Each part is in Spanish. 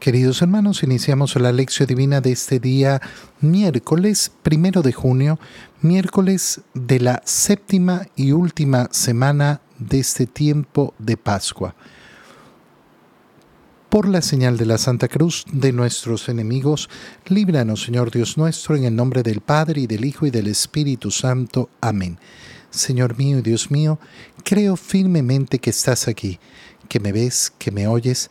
Queridos hermanos, iniciamos la lección divina de este día, miércoles primero de junio, miércoles de la séptima y última semana de este tiempo de Pascua. Por la señal de la Santa Cruz de nuestros enemigos, líbranos, Señor Dios nuestro, en el nombre del Padre y del Hijo y del Espíritu Santo. Amén. Señor mío y Dios mío, creo firmemente que estás aquí, que me ves, que me oyes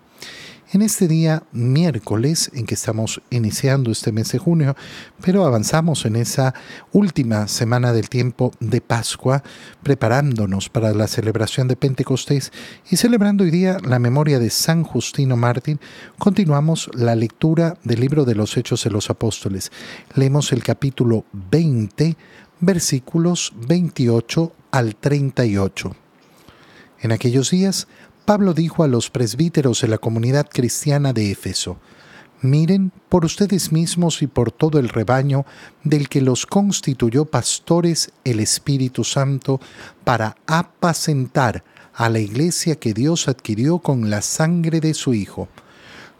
En este día miércoles en que estamos iniciando este mes de junio, pero avanzamos en esa última semana del tiempo de Pascua, preparándonos para la celebración de Pentecostés y celebrando hoy día la memoria de San Justino Mártir, continuamos la lectura del libro de los Hechos de los Apóstoles. Leemos el capítulo 20, versículos 28 al 38. En aquellos días, Pablo dijo a los presbíteros de la comunidad cristiana de Éfeso, Miren por ustedes mismos y por todo el rebaño del que los constituyó pastores el Espíritu Santo para apacentar a la iglesia que Dios adquirió con la sangre de su Hijo.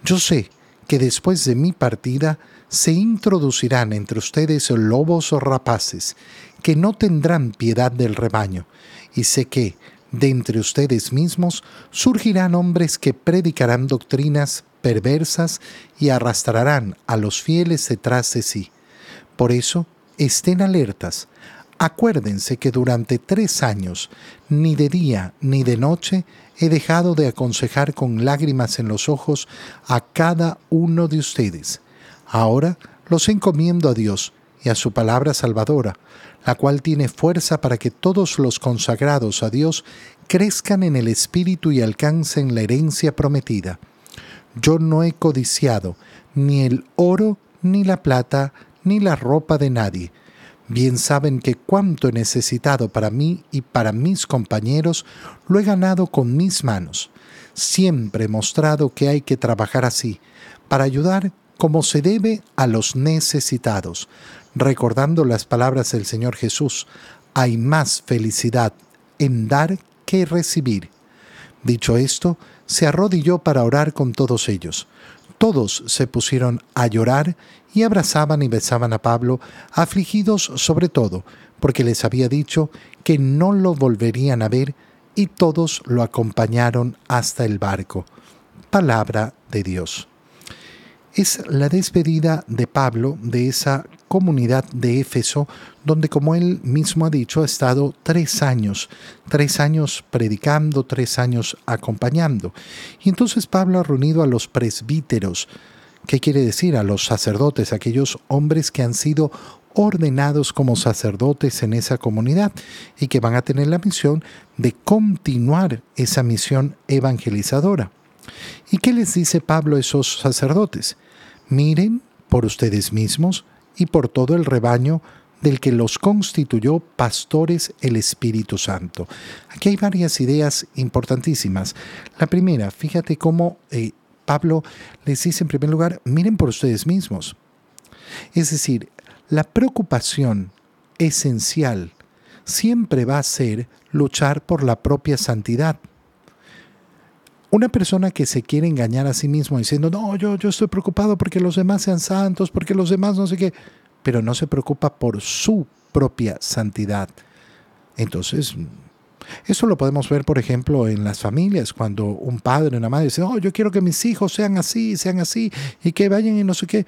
Yo sé que después de mi partida se introducirán entre ustedes lobos o rapaces, que no tendrán piedad del rebaño, y sé que, de entre ustedes mismos surgirán hombres que predicarán doctrinas perversas y arrastrarán a los fieles detrás de sí. Por eso, estén alertas. Acuérdense que durante tres años, ni de día ni de noche, he dejado de aconsejar con lágrimas en los ojos a cada uno de ustedes. Ahora los encomiendo a Dios y a su palabra salvadora, la cual tiene fuerza para que todos los consagrados a Dios crezcan en el Espíritu y alcancen la herencia prometida. Yo no he codiciado ni el oro, ni la plata, ni la ropa de nadie. Bien saben que cuanto he necesitado para mí y para mis compañeros, lo he ganado con mis manos. Siempre he mostrado que hay que trabajar así, para ayudar como se debe a los necesitados, recordando las palabras del Señor Jesús, hay más felicidad en dar que recibir. Dicho esto, se arrodilló para orar con todos ellos. Todos se pusieron a llorar y abrazaban y besaban a Pablo, afligidos sobre todo, porque les había dicho que no lo volverían a ver, y todos lo acompañaron hasta el barco. Palabra de Dios es la despedida de Pablo de esa comunidad de Éfeso, donde como él mismo ha dicho, ha estado tres años, tres años predicando, tres años acompañando. Y entonces Pablo ha reunido a los presbíteros, ¿qué quiere decir? A los sacerdotes, aquellos hombres que han sido ordenados como sacerdotes en esa comunidad y que van a tener la misión de continuar esa misión evangelizadora. ¿Y qué les dice Pablo a esos sacerdotes? Miren por ustedes mismos y por todo el rebaño del que los constituyó pastores el Espíritu Santo. Aquí hay varias ideas importantísimas. La primera, fíjate cómo eh, Pablo les dice en primer lugar, miren por ustedes mismos. Es decir, la preocupación esencial siempre va a ser luchar por la propia santidad. Una persona que se quiere engañar a sí mismo diciendo, no, yo, yo estoy preocupado porque los demás sean santos, porque los demás no sé qué, pero no se preocupa por su propia santidad. Entonces, eso lo podemos ver, por ejemplo, en las familias, cuando un padre o una madre dice, oh, yo quiero que mis hijos sean así, sean así, y que vayan y no sé qué.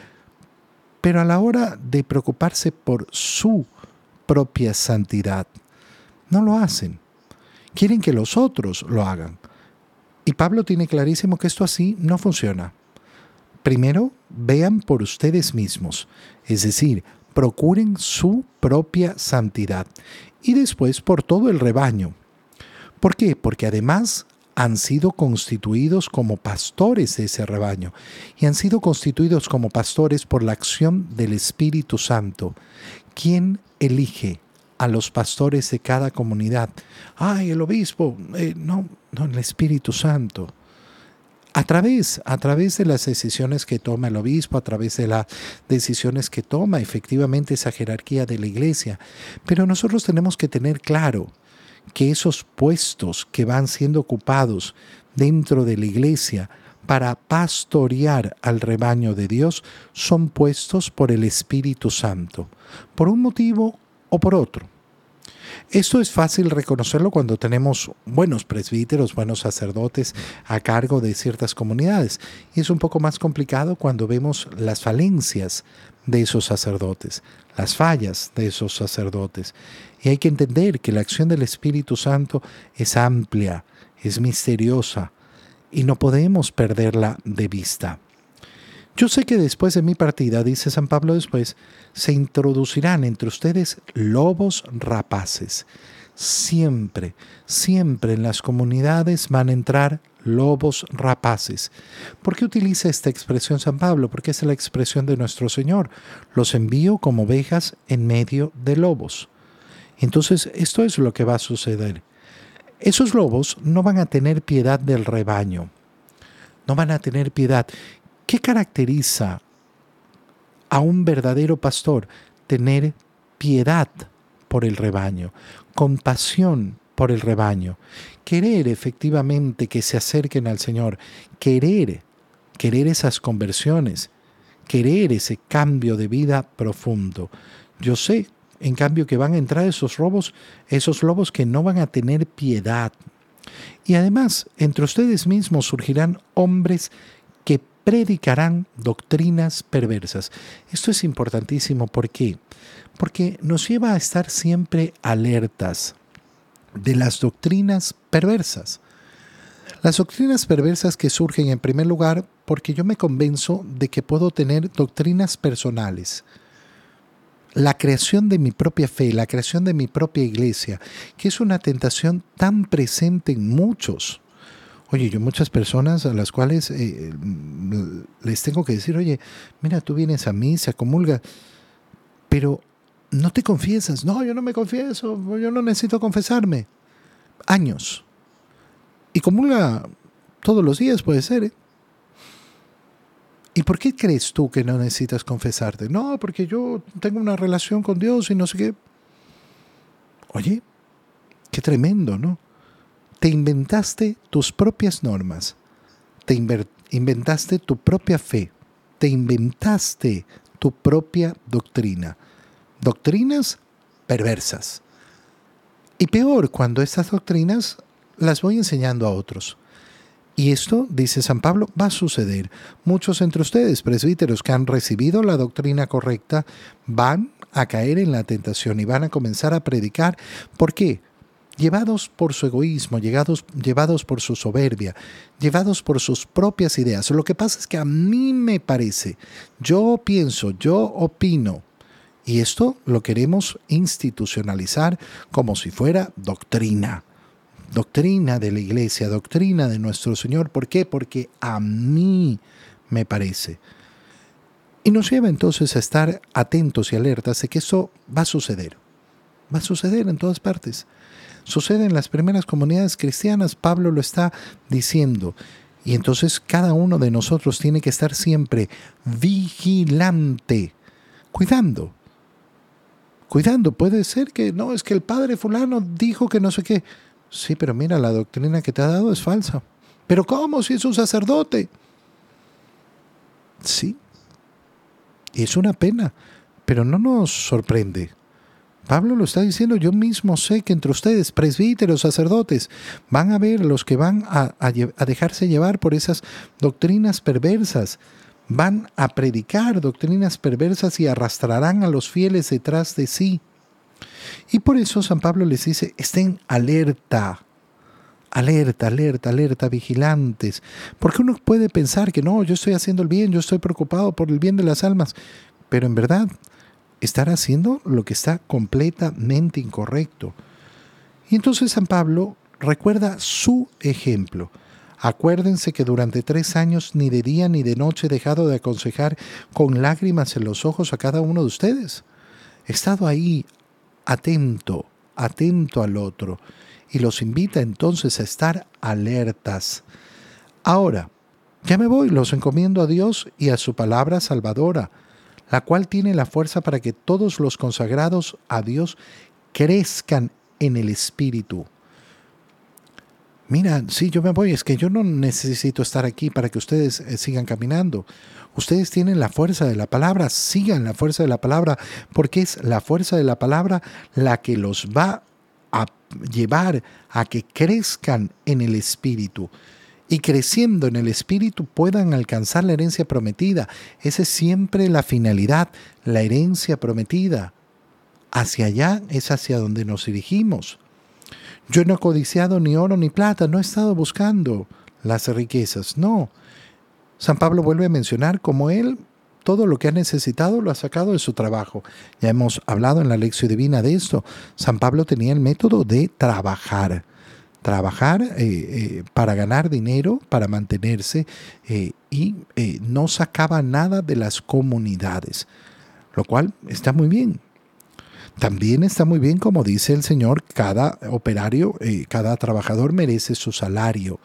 Pero a la hora de preocuparse por su propia santidad, no lo hacen. Quieren que los otros lo hagan. Y Pablo tiene clarísimo que esto así no funciona. Primero, vean por ustedes mismos, es decir, procuren su propia santidad y después por todo el rebaño. ¿Por qué? Porque además han sido constituidos como pastores de ese rebaño y han sido constituidos como pastores por la acción del Espíritu Santo, quien elige a los pastores de cada comunidad. Ay, el obispo, eh, no, no, el Espíritu Santo. a través, a través de las decisiones que toma el obispo, a través de las decisiones que toma efectivamente esa jerarquía de la iglesia. Pero nosotros tenemos que tener claro que esos puestos que van siendo ocupados dentro de la iglesia para pastorear al rebaño de Dios son puestos por el Espíritu Santo, por un motivo o por otro. Esto es fácil reconocerlo cuando tenemos buenos presbíteros, buenos sacerdotes a cargo de ciertas comunidades. Y es un poco más complicado cuando vemos las falencias de esos sacerdotes, las fallas de esos sacerdotes. Y hay que entender que la acción del Espíritu Santo es amplia, es misteriosa, y no podemos perderla de vista. Yo sé que después de mi partida, dice San Pablo después, se introducirán entre ustedes lobos rapaces. Siempre, siempre en las comunidades van a entrar lobos rapaces. ¿Por qué utiliza esta expresión San Pablo? Porque es la expresión de nuestro Señor. Los envío como ovejas en medio de lobos. Entonces, esto es lo que va a suceder. Esos lobos no van a tener piedad del rebaño. No van a tener piedad. ¿Qué caracteriza a un verdadero pastor? Tener piedad por el rebaño, compasión por el rebaño, querer efectivamente que se acerquen al Señor, querer, querer esas conversiones, querer ese cambio de vida profundo. Yo sé, en cambio, que van a entrar esos lobos, esos lobos que no van a tener piedad. Y además, entre ustedes mismos surgirán hombres predicarán doctrinas perversas. Esto es importantísimo. ¿Por qué? Porque nos lleva a estar siempre alertas de las doctrinas perversas. Las doctrinas perversas que surgen en primer lugar porque yo me convenzo de que puedo tener doctrinas personales. La creación de mi propia fe, la creación de mi propia iglesia, que es una tentación tan presente en muchos Oye, yo muchas personas a las cuales eh, les tengo que decir, oye, mira, tú vienes a mí, se comulga, pero no te confiesas. No, yo no me confieso, yo no necesito confesarme. Años. Y comulga todos los días, puede ser. ¿eh? ¿Y por qué crees tú que no necesitas confesarte? No, porque yo tengo una relación con Dios y no sé qué. Oye, qué tremendo, ¿no? Te inventaste tus propias normas, te inventaste tu propia fe, te inventaste tu propia doctrina. Doctrinas perversas. Y peor, cuando estas doctrinas las voy enseñando a otros. Y esto, dice San Pablo, va a suceder. Muchos entre ustedes, presbíteros que han recibido la doctrina correcta, van a caer en la tentación y van a comenzar a predicar. ¿Por qué? Llevados por su egoísmo, llevados, por su soberbia, llevados por sus propias ideas. Lo que pasa es que a mí me parece, yo pienso, yo opino, y esto lo queremos institucionalizar como si fuera doctrina. Doctrina de la iglesia, doctrina de nuestro Señor. ¿Por qué? Porque a mí me parece. Y nos lleva entonces a estar atentos y alertas de que eso va a suceder. Va a suceder en todas partes. Sucede en las primeras comunidades cristianas, Pablo lo está diciendo. Y entonces cada uno de nosotros tiene que estar siempre vigilante, cuidando. Cuidando, puede ser que no, es que el padre fulano dijo que no sé qué. Sí, pero mira, la doctrina que te ha dado es falsa. Pero ¿cómo si es un sacerdote? Sí. Es una pena, pero no nos sorprende. Pablo lo está diciendo, yo mismo sé que entre ustedes, presbíteros, sacerdotes, van a ver los que van a, dejarse llevar por esas doctrinas perversas, van a predicar doctrinas perversas y arrastrarán a los fieles detrás de sí. Y por eso San Pablo les dice, estén alerta, alerta, alerta, alerta, vigilantes. Porque uno puede pensar que no, yo estoy haciendo el bien, yo estoy preocupado por el bien de las almas, pero en verdad estar haciendo lo que está completamente incorrecto. Y entonces San Pablo recuerda su ejemplo. Acuérdense que durante tres años ni de día ni de noche he dejado de aconsejar con lágrimas en los ojos a cada uno de ustedes. He estado ahí atento, atento al otro, y los invita entonces a estar alertas. Ahora, Ya me voy, los encomiendo a Dios y a su palabra salvadora, la cual tiene la fuerza para que todos los consagrados a Dios crezcan en el Espíritu. Mira, sí, yo me voy, es que yo no necesito estar aquí para que ustedes eh, sigan caminando. Ustedes tienen la fuerza de la palabra, sigan la fuerza de la palabra, porque es la fuerza de la palabra la que los va a llevar a que crezcan en el Espíritu y creciendo en el Espíritu puedan alcanzar la herencia prometida. Esa es siempre la finalidad, la herencia prometida. Hacia allá es hacia donde nos dirigimos. Yo no he codiciado ni oro ni plata, no he estado buscando las riquezas, no. San Pablo vuelve a mencionar como él todo lo que ha necesitado lo ha sacado de su trabajo. Ya hemos hablado en la lección divina de esto. San Pablo tenía el método de trabajar. Trabajar eh, eh, para ganar dinero, para mantenerse eh, y no sacaba nada de las comunidades, lo cual está muy bien. También está muy bien, como dice el Señor, cada operario, cada trabajador merece su salario.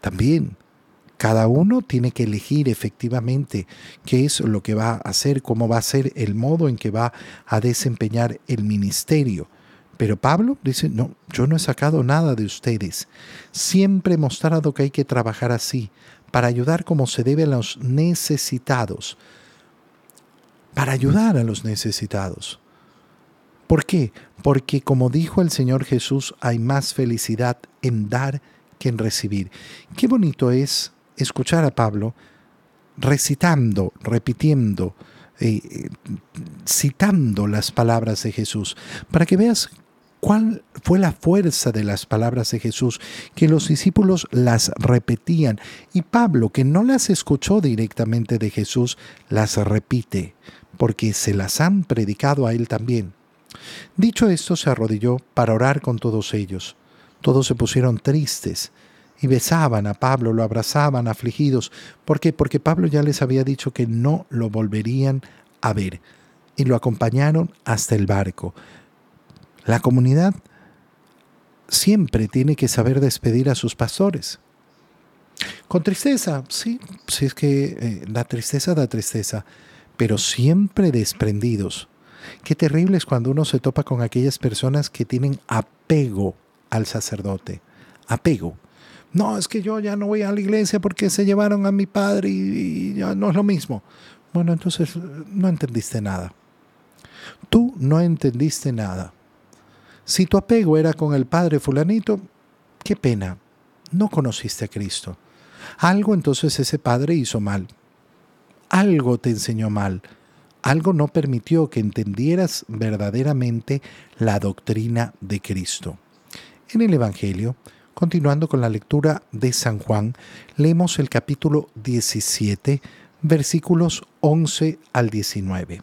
También cada uno tiene que elegir efectivamente qué es lo que va a hacer, cómo va a ser el modo en que va a desempeñar el ministerio. Pero Pablo dice, no, yo no he sacado nada de ustedes. Siempre he mostrado que hay que trabajar así, para ayudar como se debe a los necesitados. Para ayudar a los necesitados. ¿Por qué? Porque como dijo el Señor Jesús, hay más felicidad en dar que en recibir. Qué bonito es escuchar a Pablo recitando, repitiendo, eh, citando las palabras de Jesús, para que veas cuál fue la fuerza de las palabras de Jesús, que los discípulos las repetían y Pablo, que no las escuchó directamente de Jesús, las repite, porque se las han predicado a él también. Dicho esto, se arrodilló para orar con todos ellos. Todos se pusieron tristes y besaban a Pablo, lo abrazaban afligidos. ¿Por qué? Porque Pablo ya les había dicho que no lo volverían a ver y lo acompañaron hasta el barco. La comunidad siempre tiene que saber despedir a sus pastores. Con tristeza, sí, sí es que eh, la tristeza da tristeza, pero siempre desprendidos. Qué terrible es cuando uno se topa con aquellas personas que tienen apego al sacerdote. Apego. No, es que yo ya no voy a la iglesia porque se llevaron a mi padre y, ya no es lo mismo. Bueno, entonces no entendiste nada. Tú no entendiste nada. Si tu apego era con el padre fulanito, qué pena, no conociste a Cristo. Algo entonces ese padre hizo mal. Algo te enseñó mal. Algo no permitió que entendieras verdaderamente la doctrina de Cristo. En el Evangelio, Continuando con la lectura de San Juan, leemos el capítulo 17, versículos 11 al 19.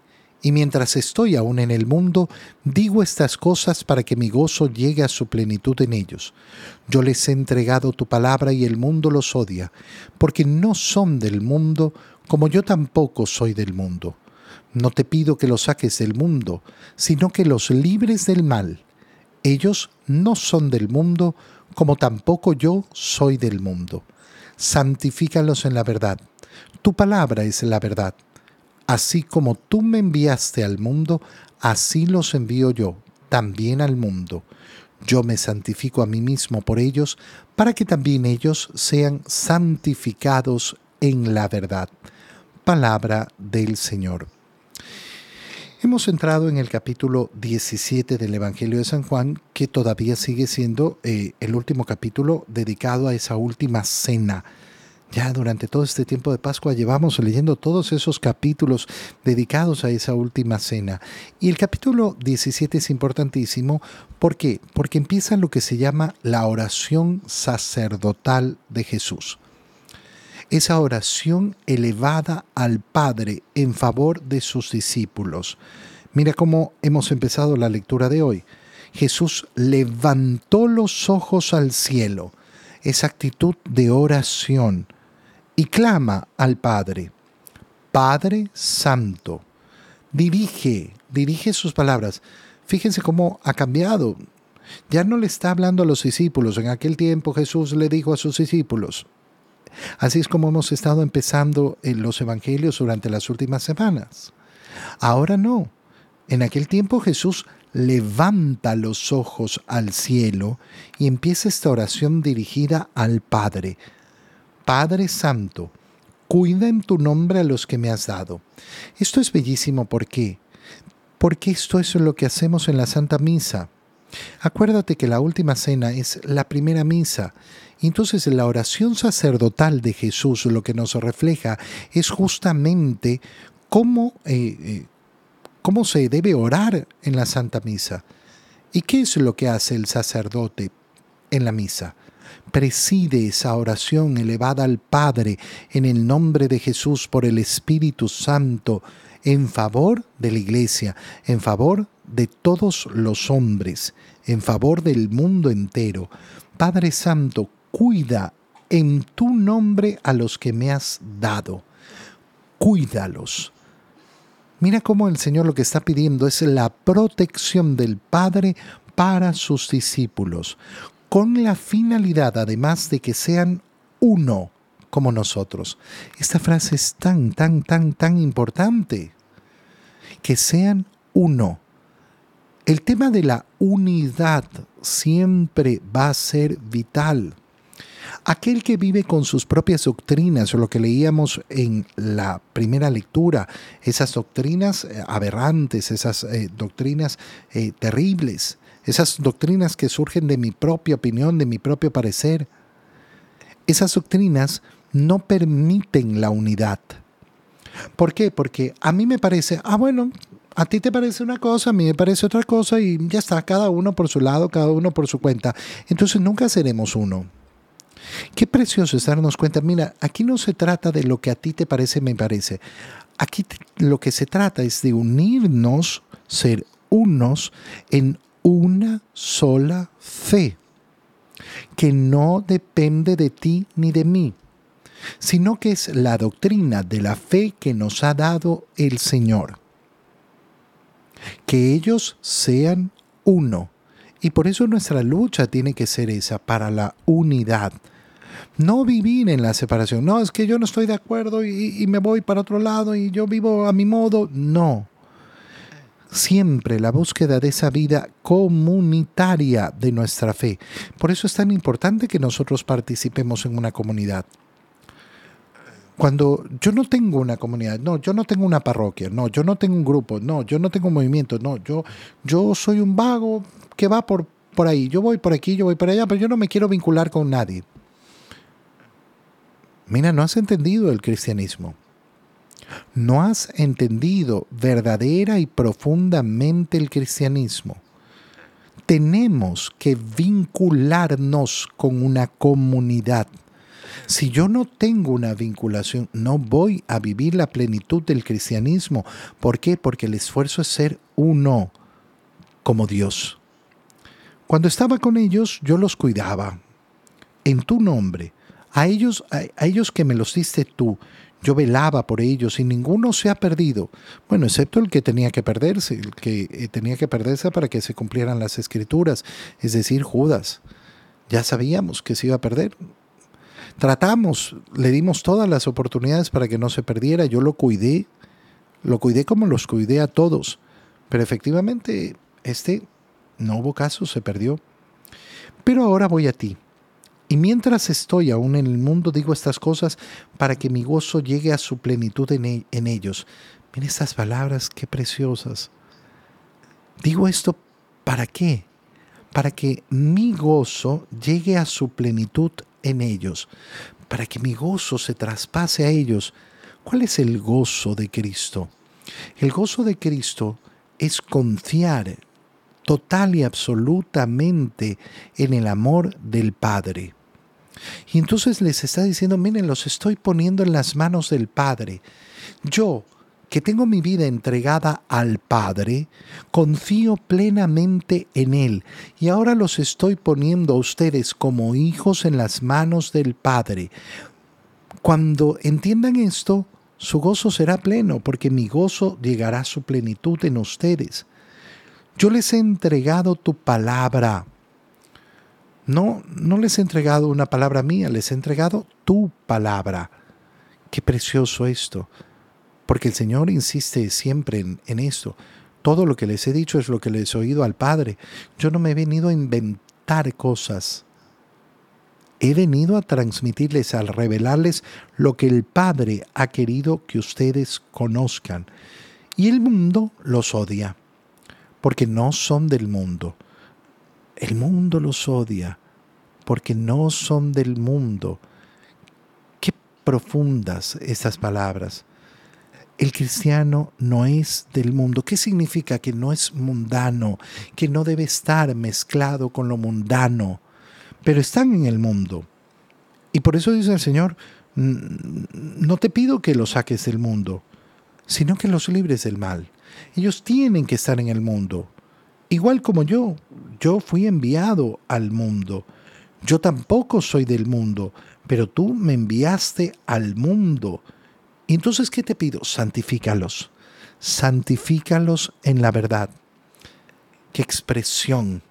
y mientras estoy aún en el mundo, digo estas cosas para que mi gozo llegue a su plenitud en ellos. Yo les he entregado tu palabra y el mundo los odia, porque no son del mundo como yo tampoco soy del mundo. No te pido que los saques del mundo, sino que los libres del mal. Ellos no son del mundo como tampoco yo soy del mundo. Santifícalos en la verdad. Tu palabra es la verdad. Así como tú me enviaste al mundo, así los envío yo también al mundo. Yo me santifico a mí mismo por ellos, para que también ellos sean santificados en la verdad. Palabra del Señor. Hemos entrado en el capítulo 17 del Evangelio de San Juan, que todavía sigue siendo eh, el último capítulo dedicado a esa última cena. Ya durante todo este tiempo de Pascua llevamos leyendo todos esos capítulos dedicados a esa última cena. Y el capítulo 17 es importantísimo. ¿Por qué? Porque empieza lo que se llama la oración sacerdotal de Jesús. esa oración elevada al Padre en favor de sus discípulos. Mira cómo hemos empezado la lectura de hoy. Jesús levantó los ojos al cielo, esa actitud de oración, y clama al Padre, Padre Santo. Dirige, dirige sus palabras. Fíjense cómo ha cambiado. Ya no le está hablando a los discípulos. En aquel tiempo Jesús le dijo a sus discípulos. Así es como hemos estado empezando en los evangelios durante las últimas semanas. Ahora no. En aquel tiempo Jesús levanta los ojos al cielo y empieza esta oración dirigida al Padre. Padre Santo, cuida en tu nombre a los que me has dado. Esto es bellísimo, ¿por qué? Porque esto es lo que hacemos en la Santa Misa. Acuérdate que la última cena es la primera misa. Entonces la oración sacerdotal de Jesús lo que nos refleja es justamente cómo, eh, eh, cómo se debe orar en la Santa Misa. ¿Y qué es lo que hace el sacerdote en la misa? Preside esa oración elevada al Padre en el nombre de Jesús por el Espíritu Santo en favor de la Iglesia, en favor de todos los hombres, en favor del mundo entero. Padre Santo, cuida en tu nombre a los que me has dado. Cuídalos. Mira cómo el Señor lo que está pidiendo es la protección del Padre para sus discípulos, con la finalidad además de que sean uno como nosotros. Esta frase es tan, tan, tan, tan importante. Que sean uno. El tema de la unidad siempre va a ser vital. Aquel que vive con sus propias doctrinas, lo que leíamos en la primera lectura, esas doctrinas eh, aberrantes, esas eh, doctrinas eh, terribles, esas doctrinas que surgen de mi propia opinión, de mi propio parecer, esas doctrinas no permiten la unidad. ¿Por qué? Porque a mí me parece, ah, bueno, a ti te parece una cosa, a mí me parece otra cosa y ya está, cada uno por su lado, cada uno por su cuenta. Entonces nunca seremos uno. Qué precioso es darnos cuenta, mira, aquí no se trata de lo que a ti te parece, me parece. Aquí lo que se trata es de unirnos, ser unos en una sola fe, que no depende de ti ni de mí sino que es la doctrina de la fe que nos ha dado el Señor. Que ellos sean uno. Y por eso nuestra lucha tiene que ser esa, para la unidad. No vivir en la separación. No, es que yo no estoy de acuerdo y, me voy para otro lado y yo vivo a mi modo. No. Siempre la búsqueda de esa vida comunitaria de nuestra fe. Por eso es tan importante que nosotros participemos en una comunidad. Cuando yo no tengo una comunidad, no, yo no tengo una parroquia, no, yo no tengo un grupo, no, yo no tengo un movimiento, no, yo, yo soy un vago que va por, por ahí, yo voy por aquí, yo voy por allá, pero yo no me quiero vincular con nadie. Mira, no has entendido el cristianismo. No has entendido verdadera y profundamente el cristianismo. Tenemos que vincularnos con una comunidad si yo no tengo una vinculación, no voy a vivir la plenitud del cristianismo. ¿Por qué? Porque el esfuerzo es ser uno como Dios. Cuando estaba con ellos, yo los cuidaba en tu nombre. A ellos, a, ellos que me los diste tú, yo velaba por ellos y ninguno se ha perdido. Bueno, excepto el que tenía que perderse, el que eh, tenía que perderse para que se cumplieran las escrituras, es decir, Judas. Ya sabíamos que se iba a perder, Tratamos, le dimos todas las oportunidades para que no se perdiera, yo lo cuidé, lo cuidé como los cuidé a todos, pero efectivamente este no hubo caso, se perdió. Pero ahora voy a ti. Y mientras estoy aún en el mundo, digo estas cosas para que mi gozo llegue a su plenitud en, e, en ellos. Miren estas palabras, qué preciosas. Digo esto para qué? Para que mi gozo llegue a su plenitud en ellos, para que mi gozo se traspase a ellos. ¿Cuál es el gozo de Cristo? El gozo de Cristo es confiar total y absolutamente en el amor del Padre. Y entonces les está diciendo, miren, los estoy poniendo en las manos del Padre. Yo, que tengo mi vida entregada al Padre, confío plenamente en Él y ahora los estoy poniendo a ustedes como hijos en las manos del Padre. Cuando entiendan esto, su gozo será pleno, porque mi gozo llegará a su plenitud en ustedes. Yo les he entregado tu palabra. No, no les he entregado una palabra mía, les he entregado tu palabra. Qué precioso esto. Porque el Señor insiste siempre en, esto. Todo lo que les he dicho es lo que les he oído al Padre. Yo no me he venido a inventar cosas. He venido a transmitirles, a revelarles lo que el Padre ha querido que ustedes conozcan. Y el mundo los odia, porque no son del mundo. El mundo los odia, porque no son del mundo. Qué profundas estas palabras. El cristiano no es del mundo. ¿Qué significa que no es mundano? Que no debe estar mezclado con lo mundano. Pero están en el mundo. Y por eso dice el Señor, no te pido que los saques del mundo, sino que los libres del mal. Ellos tienen que estar en el mundo. Igual como yo, yo fui enviado al mundo. Yo tampoco soy del mundo, pero tú me enviaste al mundo entonces, ¿qué te pido? Santifícalos. Santifícalos en la verdad. Qué expresión.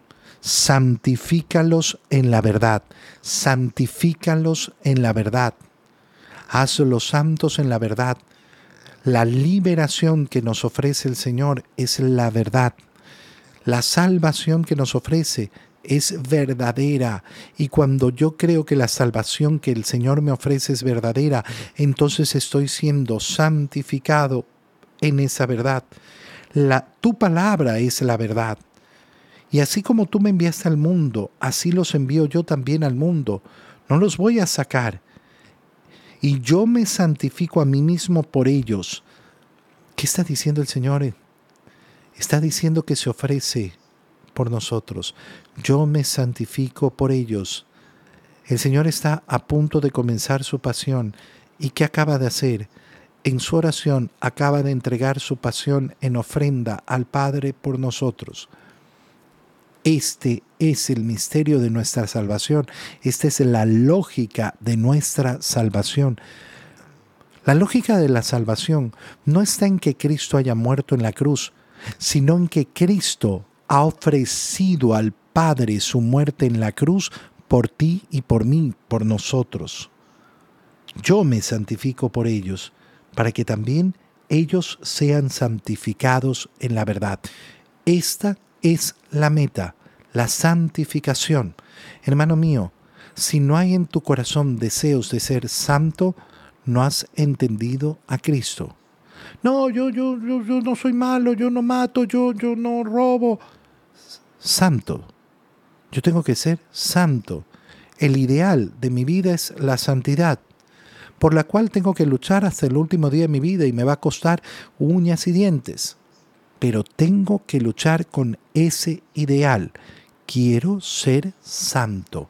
Santifícalos en la verdad. Santifícalos en la verdad. Hazlos santos en la verdad. La liberación que nos ofrece el Señor es la verdad. La salvación que nos ofrece es verdadera. Y cuando yo creo que la salvación que el Señor me ofrece es verdadera, entonces estoy siendo santificado en esa verdad. La, tu palabra es la verdad. Y así como tú me enviaste al mundo, así los envío yo también al mundo. No los voy a sacar. Y yo me santifico a mí mismo por ellos. ¿Qué está diciendo el Señor? Está diciendo que se ofrece por nosotros. Yo me santifico por ellos. El Señor está a punto de comenzar su pasión. ¿Y qué acaba de hacer? En su oración acaba de entregar su pasión en ofrenda al Padre por nosotros. Este es el misterio de nuestra salvación. Esta es la lógica de nuestra salvación. La lógica de la salvación no está en que Cristo haya muerto en la cruz, sino en que Cristo ha ofrecido al Padre su muerte en la cruz por ti y por mí, por nosotros. Yo me santifico por ellos, para que también ellos sean santificados en la verdad. Esta es la meta, la santificación. Hermano mío, si no hay en tu corazón deseos de ser santo, no has entendido a Cristo. No, yo, yo, yo, yo no soy malo, yo no mato, yo, yo no robo santo. Yo tengo que ser santo. El ideal de mi vida es la santidad, por la cual tengo que luchar hasta el último día de mi vida y me va a costar uñas y dientes. Pero tengo que luchar con ese ideal. Quiero ser santo.